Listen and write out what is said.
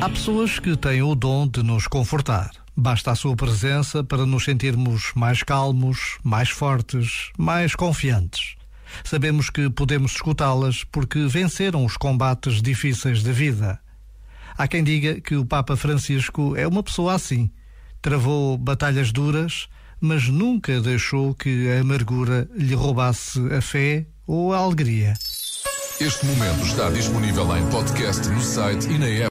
Há pessoas que têm o dom de nos confortar. Basta a sua presença para nos sentirmos mais calmos, mais fortes, mais confiantes. Sabemos que podemos escutá-las porque venceram os combates difíceis da vida. Há quem diga que o Papa Francisco é uma pessoa assim. Travou batalhas duras, mas nunca deixou que a amargura lhe roubasse a fé ou alegria. Este momento está disponível em podcast no site e na app.